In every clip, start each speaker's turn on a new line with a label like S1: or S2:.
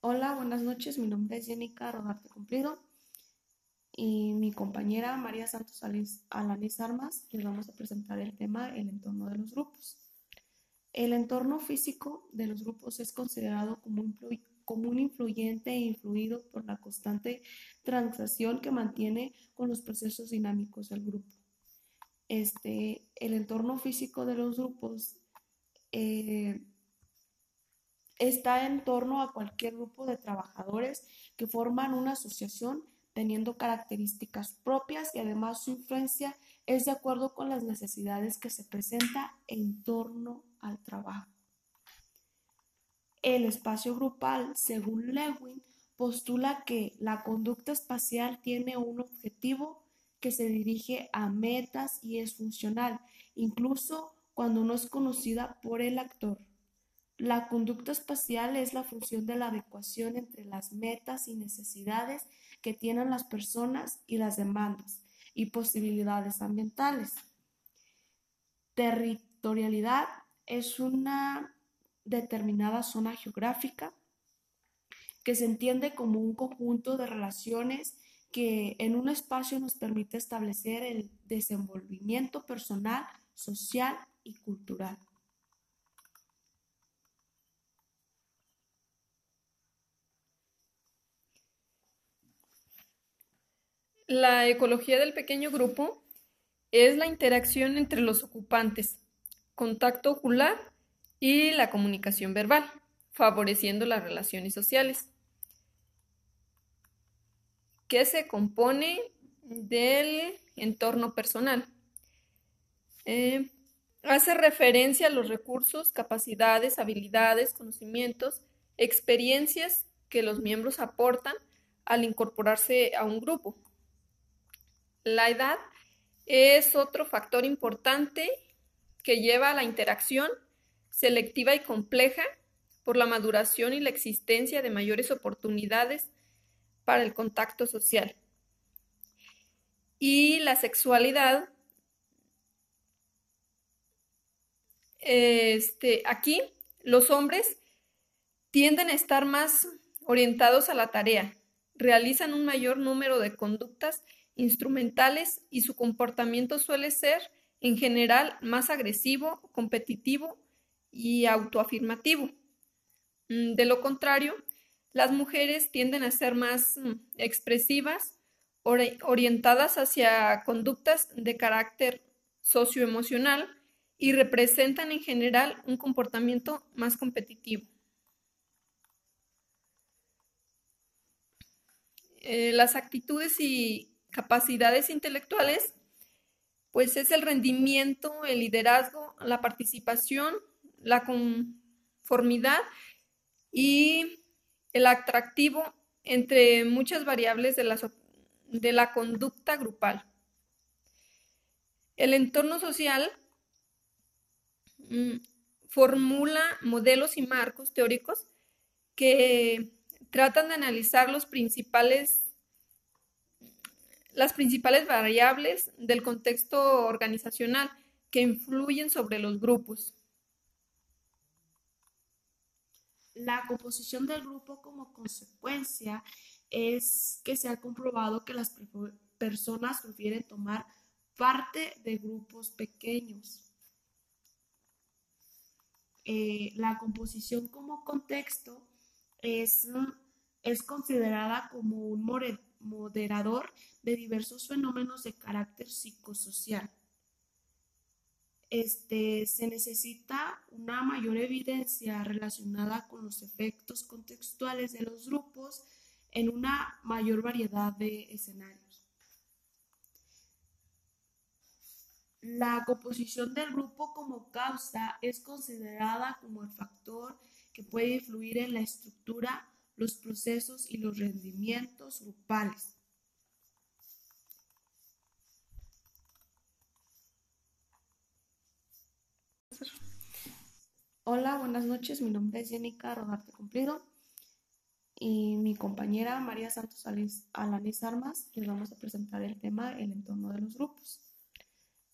S1: Hola, buenas noches. Mi nombre es Jenica Rodarte Cumplido y mi compañera María Santos Alanis Armas les vamos a presentar el tema el entorno de los grupos. El entorno físico de los grupos es considerado como un, como un influyente e influido por la constante transacción que mantiene con los procesos dinámicos del grupo. Este, el entorno físico de los grupos eh, está en torno a cualquier grupo de trabajadores que forman una asociación teniendo características propias y además su influencia es de acuerdo con las necesidades que se presenta en torno al trabajo. El espacio grupal, según Lewin, postula que la conducta espacial tiene un objetivo que se dirige a metas y es funcional, incluso cuando no es conocida por el actor. La conducta espacial es la función de la adecuación entre las metas y necesidades que tienen las personas y las demandas y posibilidades ambientales. Territorialidad es una determinada zona geográfica que se entiende como un conjunto de relaciones que en un espacio nos permite establecer el desenvolvimiento personal, social y cultural.
S2: La ecología del pequeño grupo es la interacción entre los ocupantes, contacto ocular y la comunicación verbal, favoreciendo las relaciones sociales, que se compone del entorno personal. Eh, hace referencia a los recursos, capacidades, habilidades, conocimientos, experiencias que los miembros aportan al incorporarse a un grupo. La edad es otro factor importante que lleva a la interacción selectiva y compleja por la maduración y la existencia de mayores oportunidades para el contacto social. Y la sexualidad, este, aquí los hombres tienden a estar más orientados a la tarea, realizan un mayor número de conductas instrumentales y su comportamiento suele ser en general más agresivo, competitivo y autoafirmativo. Mm, de lo contrario, las mujeres tienden a ser más mm, expresivas, orientadas hacia conductas de carácter socioemocional y representan en general un comportamiento más competitivo. Eh, las actitudes y capacidades intelectuales, pues es el rendimiento, el liderazgo, la participación, la conformidad y el atractivo entre muchas variables de la, de la conducta grupal. El entorno social mm, formula modelos y marcos teóricos que tratan de analizar los principales las principales variables del contexto organizacional que influyen sobre los grupos.
S1: La composición del grupo como consecuencia es que se ha comprobado que las personas prefieren tomar parte de grupos pequeños. Eh, la composición como contexto es, es considerada como un moderador de diversos fenómenos de carácter psicosocial. Este, se necesita una mayor evidencia relacionada con los efectos contextuales de los grupos en una mayor variedad de escenarios. La composición del grupo como causa es considerada como el factor que puede influir en la estructura los procesos y los rendimientos grupales. Hola, buenas noches. Mi nombre es Jenica Rodarte Cumplido y mi compañera María Santos Alanis Armas les vamos a presentar el tema el entorno de los grupos.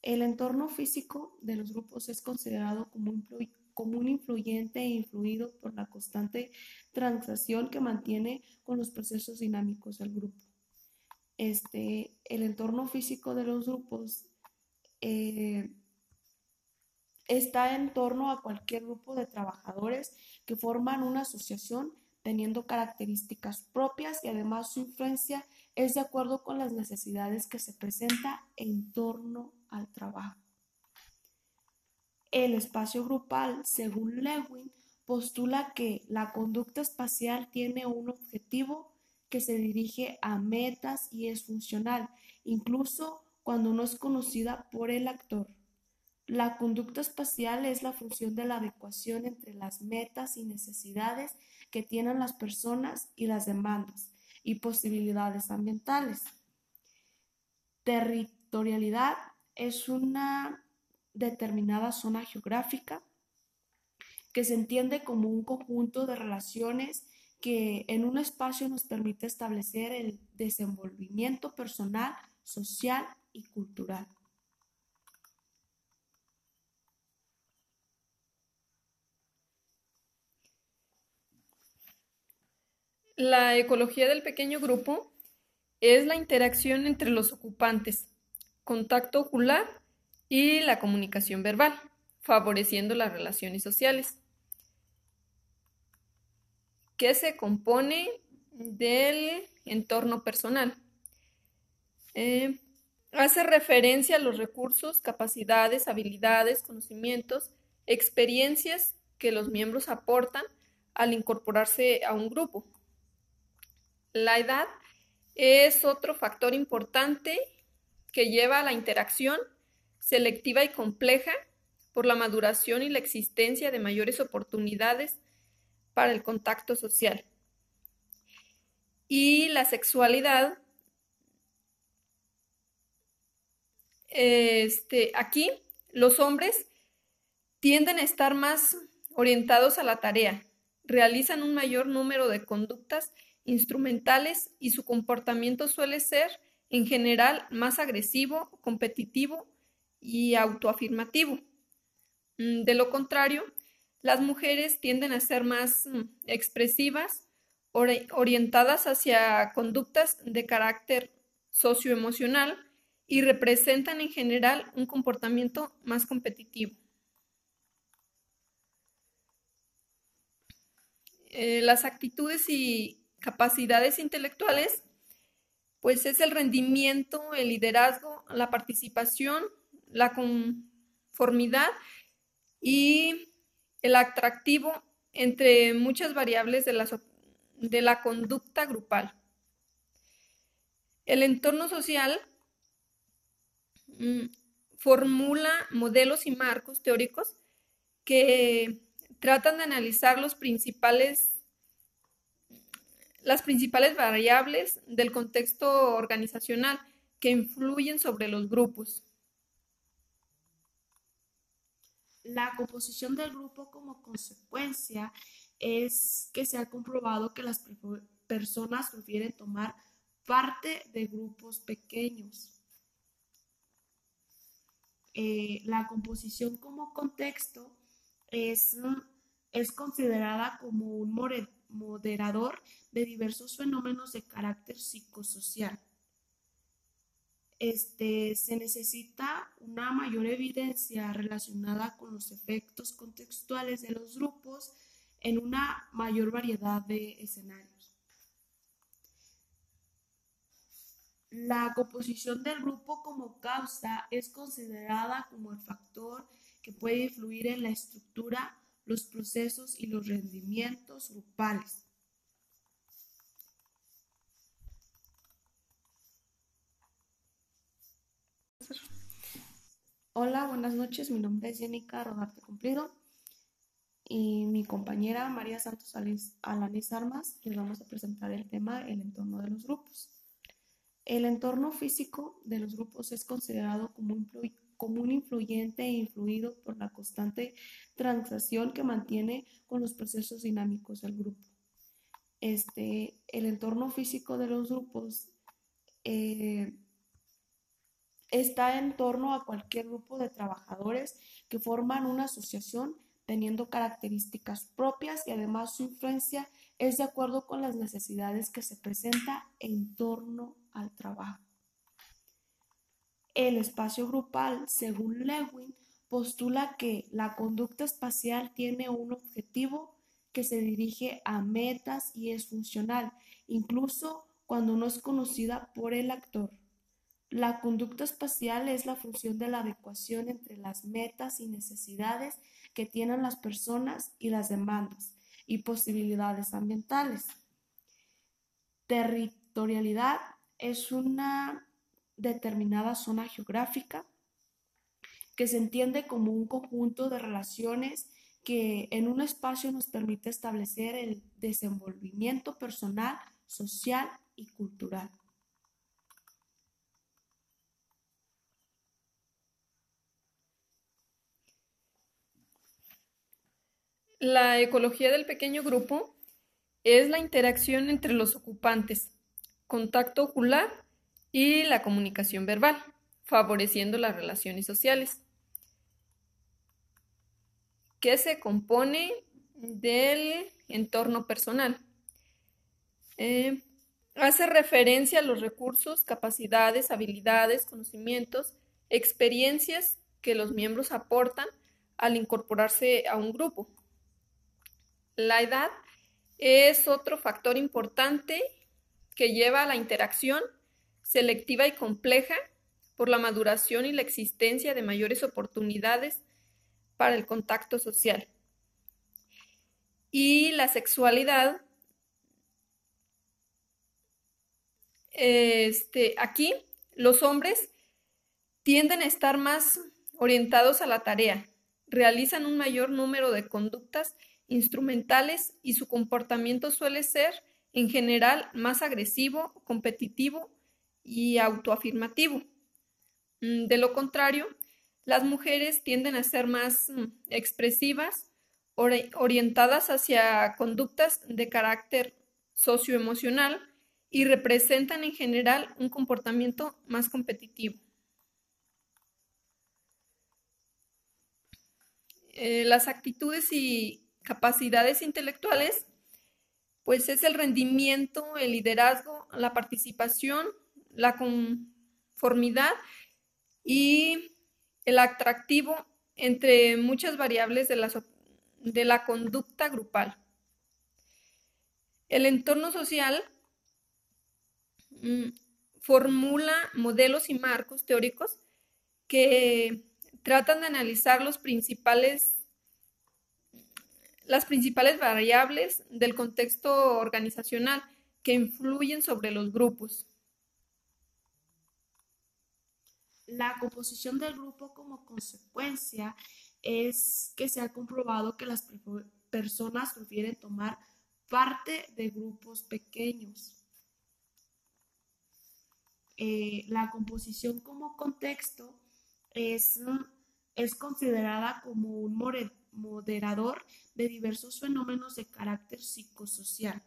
S1: El entorno físico de los grupos es considerado como un, común influyente e influido por la constante transacción que mantiene con los procesos dinámicos del grupo. Este, el entorno físico de los grupos eh, está en torno a cualquier grupo de trabajadores que forman una asociación teniendo características propias y además su influencia es de acuerdo con las necesidades que se presenta en torno al trabajo. El espacio grupal, según Lewin, postula que la conducta espacial tiene un objetivo que se dirige a metas y es funcional, incluso cuando no es conocida por el actor. La conducta espacial es la función de la adecuación entre las metas y necesidades que tienen las personas y las demandas y posibilidades ambientales. Territorialidad es una determinada zona geográfica que se entiende como un conjunto de relaciones que en un espacio nos permite establecer el desenvolvimiento personal, social y cultural.
S2: La ecología del pequeño grupo es la interacción entre los ocupantes, contacto ocular y la comunicación verbal, favoreciendo las relaciones sociales, que se compone del entorno personal. Eh, hace referencia a los recursos, capacidades, habilidades, conocimientos, experiencias que los miembros aportan al incorporarse a un grupo. La edad es otro factor importante que lleva a la interacción selectiva y compleja por la maduración y la existencia de mayores oportunidades para el contacto social. Y la sexualidad, este, aquí los hombres tienden a estar más orientados a la tarea, realizan un mayor número de conductas instrumentales y su comportamiento suele ser, en general, más agresivo, competitivo y autoafirmativo. Mm, de lo contrario, las mujeres tienden a ser más mm, expresivas, orientadas hacia conductas de carácter socioemocional y representan en general un comportamiento más competitivo. Eh, las actitudes y capacidades intelectuales, pues es el rendimiento, el liderazgo, la participación, la conformidad y el atractivo entre muchas variables de la, de la conducta grupal. El entorno social mm, formula modelos y marcos teóricos que tratan de analizar los principales las principales variables del contexto organizacional que influyen sobre los grupos.
S1: La composición del grupo como consecuencia es que se ha comprobado que las personas prefieren tomar parte de grupos pequeños. Eh, la composición como contexto es, es considerada como un moderador de diversos fenómenos de carácter psicosocial. Este, se necesita una mayor evidencia relacionada con los efectos contextuales de los grupos en una mayor variedad de escenarios. La composición del grupo como causa es considerada como el factor que puede influir en la estructura los procesos y los rendimientos grupales. Hola, buenas noches. Mi nombre es Jenica Rodarte Cumplido y mi compañera María Santos Alanis Armas les vamos a presentar el tema el entorno de los grupos. El entorno físico de los grupos es considerado como un influyente e influido por la constante transacción que mantiene con los procesos dinámicos del grupo. Este, el entorno físico de los grupos eh, está en torno a cualquier grupo de trabajadores que forman una asociación teniendo características propias y además su influencia es de acuerdo con las necesidades que se presenta en torno al trabajo. El espacio grupal, según Lewin, postula que la conducta espacial tiene un objetivo que se dirige a metas y es funcional, incluso cuando no es conocida por el actor. La conducta espacial es la función de la adecuación entre las metas y necesidades que tienen las personas y las demandas y posibilidades ambientales. Territorialidad es una determinada zona geográfica que se entiende como un conjunto de relaciones que en un espacio nos permite establecer el desenvolvimiento personal, social y cultural.
S2: La ecología del pequeño grupo es la interacción entre los ocupantes, contacto ocular y la comunicación verbal, favoreciendo las relaciones sociales, que se compone del entorno personal. Eh, hace referencia a los recursos, capacidades, habilidades, conocimientos, experiencias que los miembros aportan al incorporarse a un grupo. La edad es otro factor importante que lleva a la interacción selectiva y compleja por la maduración y la existencia de mayores oportunidades para el contacto social. Y la sexualidad, este, aquí los hombres tienden a estar más orientados a la tarea, realizan un mayor número de conductas instrumentales y su comportamiento suele ser en general más agresivo, competitivo y autoafirmativo. Mm, de lo contrario, las mujeres tienden a ser más mm, expresivas, orientadas hacia conductas de carácter socioemocional y representan en general un comportamiento más competitivo. Eh, las actitudes y capacidades intelectuales, pues es el rendimiento, el liderazgo, la participación, la conformidad y el atractivo entre muchas variables de la, de la conducta grupal. El entorno social mm, formula modelos y marcos teóricos que tratan de analizar los principales las principales variables del contexto organizacional que influyen sobre los grupos.
S1: La composición del grupo como consecuencia es que se ha comprobado que las personas prefieren tomar parte de grupos pequeños. Eh, la composición como contexto es, es considerada como un moderador de diversos fenómenos de carácter psicosocial.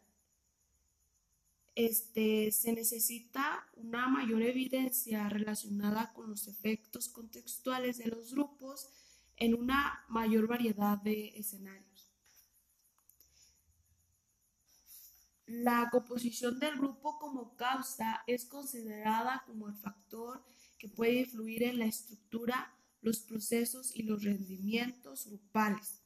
S1: Este, se necesita una mayor evidencia relacionada con los efectos contextuales de los grupos en una mayor variedad de escenarios. La composición del grupo como causa es considerada como el factor que puede influir en la estructura, los procesos y los rendimientos grupales.